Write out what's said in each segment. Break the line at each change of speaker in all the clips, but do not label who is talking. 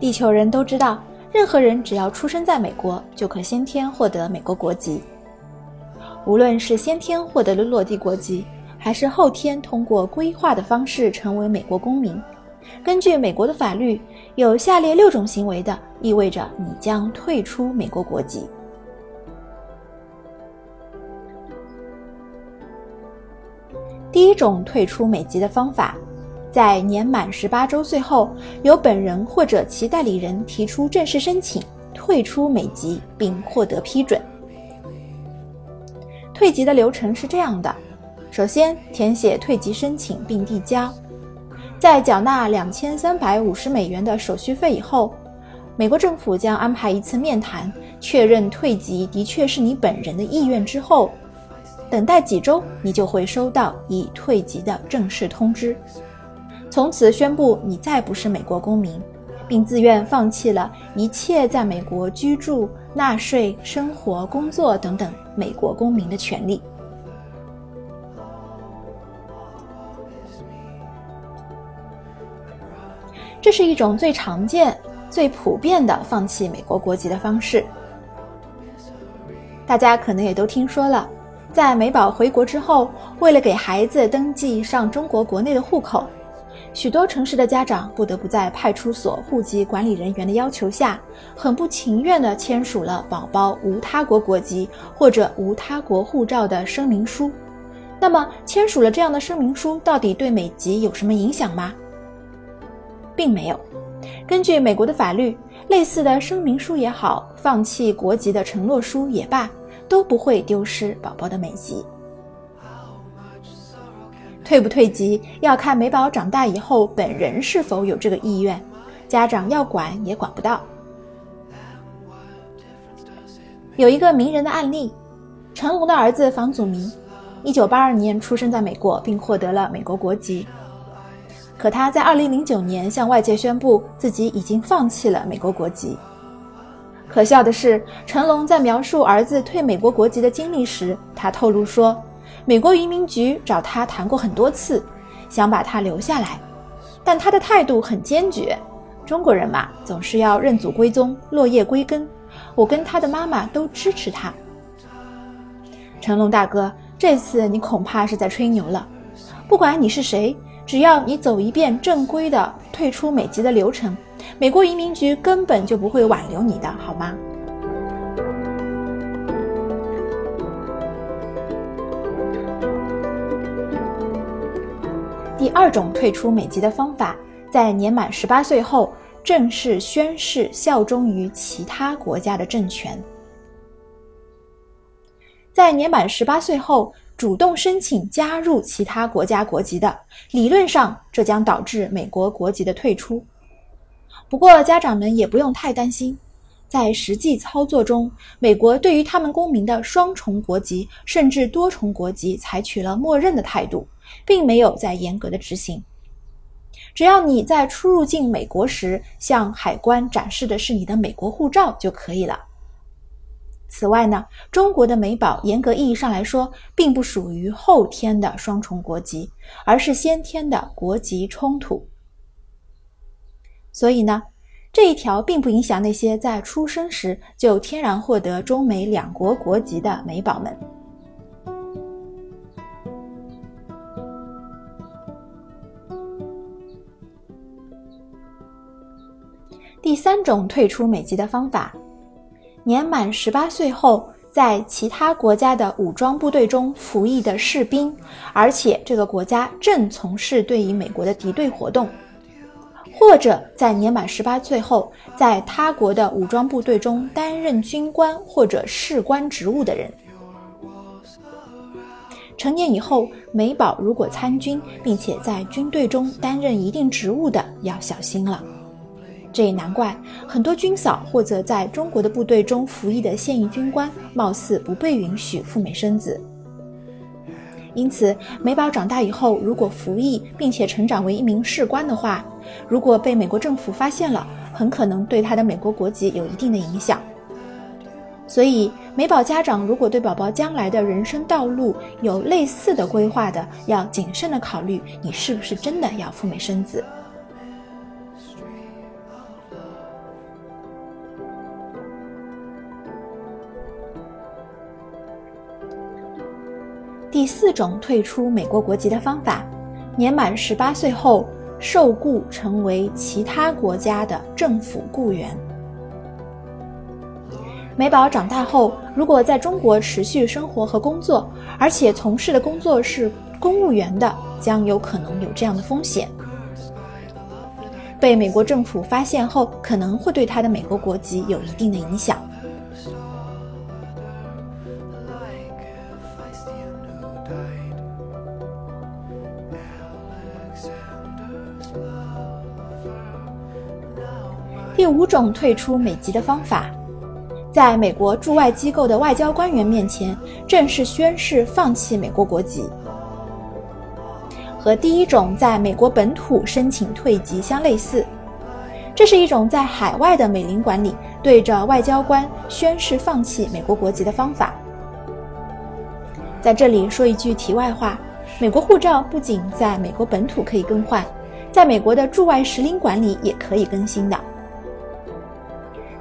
地球人都知道，任何人只要出生在美国，就可先天获得美国国籍。无论是先天获得了落地国籍，还是后天通过规划的方式成为美国公民，根据美国的法律，有下列六种行为的，意味着你将退出美国国籍。第一种退出美籍的方法，在年满十八周岁后，由本人或者其代理人提出正式申请退出美籍，并获得批准。退籍的流程是这样的：首先填写退籍申请并递交，在缴纳两千三百五十美元的手续费以后，美国政府将安排一次面谈，确认退籍的确是你本人的意愿之后，等待几周，你就会收到已退籍的正式通知，从此宣布你再不是美国公民，并自愿放弃了一切在美国居住、纳税、生活、工作等等美国公民的权利。这是一种最常见、最普遍的放弃美国国籍的方式。大家可能也都听说了，在美宝回国之后，为了给孩子登记上中国国内的户口，许多城市的家长不得不在派出所户籍管理人员的要求下，很不情愿地签署了宝宝无他国国籍或者无他国护照的声明书。那么，签署了这样的声明书，到底对美籍有什么影响吗？并没有。根据美国的法律，类似的声明书也好，放弃国籍的承诺书也罢，都不会丢失宝宝的美籍。退不退籍要看美宝长大以后本人是否有这个意愿，家长要管也管不到。有一个名人的案例，成龙的儿子房祖名，一九八二年出生在美国，并获得了美国国籍。可他在二零零九年向外界宣布自己已经放弃了美国国籍。可笑的是，成龙在描述儿子退美国国籍的经历时，他透露说，美国移民局找他谈过很多次，想把他留下来，但他的态度很坚决。中国人嘛，总是要认祖归宗、落叶归根。我跟他的妈妈都支持他。成龙大哥，这次你恐怕是在吹牛了。不管你是谁。只要你走一遍正规的退出美籍的流程，美国移民局根本就不会挽留你的，好吗？第二种退出美籍的方法，在年满十八岁后正式宣誓效忠于其他国家的政权。在年满十八岁后。主动申请加入其他国家国籍的，理论上这将导致美国国籍的退出。不过家长们也不用太担心，在实际操作中，美国对于他们公民的双重国籍甚至多重国籍采取了默认的态度，并没有在严格的执行。只要你在出入境美国时向海关展示的是你的美国护照就可以了。此外呢，中国的美宝严格意义上来说，并不属于后天的双重国籍，而是先天的国籍冲突。所以呢，这一条并不影响那些在出生时就天然获得中美两国国籍的美宝们。三种退出美籍的方法。年满十八岁后，在其他国家的武装部队中服役的士兵，而且这个国家正从事对于美国的敌对活动，或者在年满十八岁后，在他国的武装部队中担任军官或者士官职务的人，成年以后，美宝如果参军，并且在军队中担任一定职务的，要小心了。这也难怪，很多军嫂或者在中国的部队中服役的现役军官，貌似不被允许赴美生子。因此，美宝长大以后，如果服役并且成长为一名士官的话，如果被美国政府发现了，很可能对他的美国国籍有一定的影响。所以，美宝家长如果对宝宝将来的人生道路有类似的规划的，要谨慎的考虑，你是不是真的要赴美生子。第四种退出美国国籍的方法，年满十八岁后受雇成为其他国家的政府雇员。美宝长大后，如果在中国持续生活和工作，而且从事的工作是公务员的，将有可能有这样的风险：被美国政府发现后，可能会对他的美国国籍有一定的影响。第五种退出美籍的方法，在美国驻外机构的外交官员面前正式宣誓放弃美国国籍，和第一种在美国本土申请退籍相类似。这是一种在海外的美领馆里对着外交官宣誓放弃美国国籍的方法。在这里说一句题外话：美国护照不仅在美国本土可以更换，在美国的驻外使领馆里也可以更新的。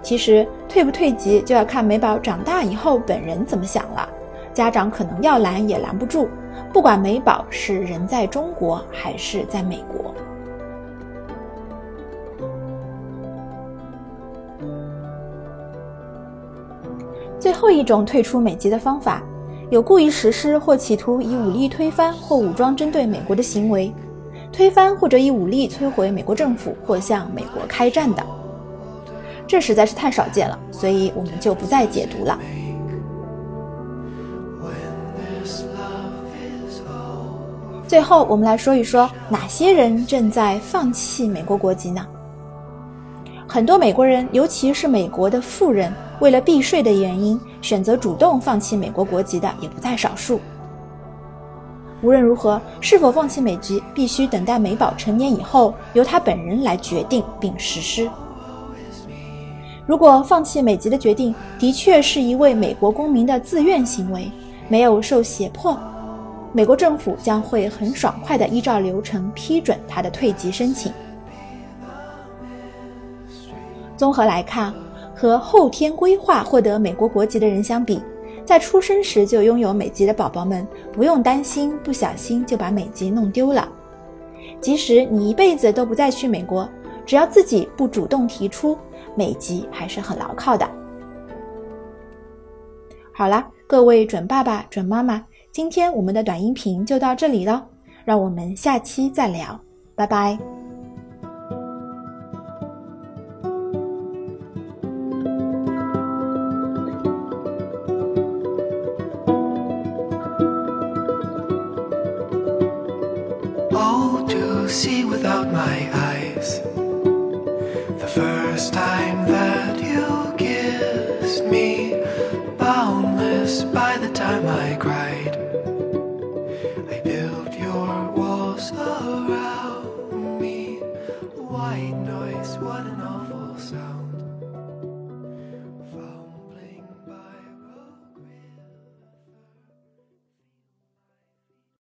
其实退不退籍就要看美宝长大以后本人怎么想了，家长可能要拦也拦不住，不管美宝是人在中国还是在美国。最后一种退出美籍的方法，有故意实施或企图以武力推翻或武装针对美国的行为，推翻或者以武力摧毁美国政府或向美国开战的。这实在是太少见了，所以我们就不再解读了。最后，我们来说一说哪些人正在放弃美国国籍呢？很多美国人，尤其是美国的富人，为了避税的原因，选择主动放弃美国国籍的也不在少数。无论如何，是否放弃美籍，必须等待美宝成年以后，由他本人来决定并实施。如果放弃美籍的决定的确是一位美国公民的自愿行为，没有受胁迫，美国政府将会很爽快地依照流程批准他的退籍申请。综合来看，和后天规划获得美国国籍的人相比，在出生时就拥有美籍的宝宝们不用担心不小心就把美籍弄丢了。即使你一辈子都不再去美国，只要自己不主动提出。美籍还是很牢靠的。好了，各位准爸爸、准妈妈，今天我们的短音频就到这里了，让我们下期再聊，拜拜。
See without my eyes. I'm a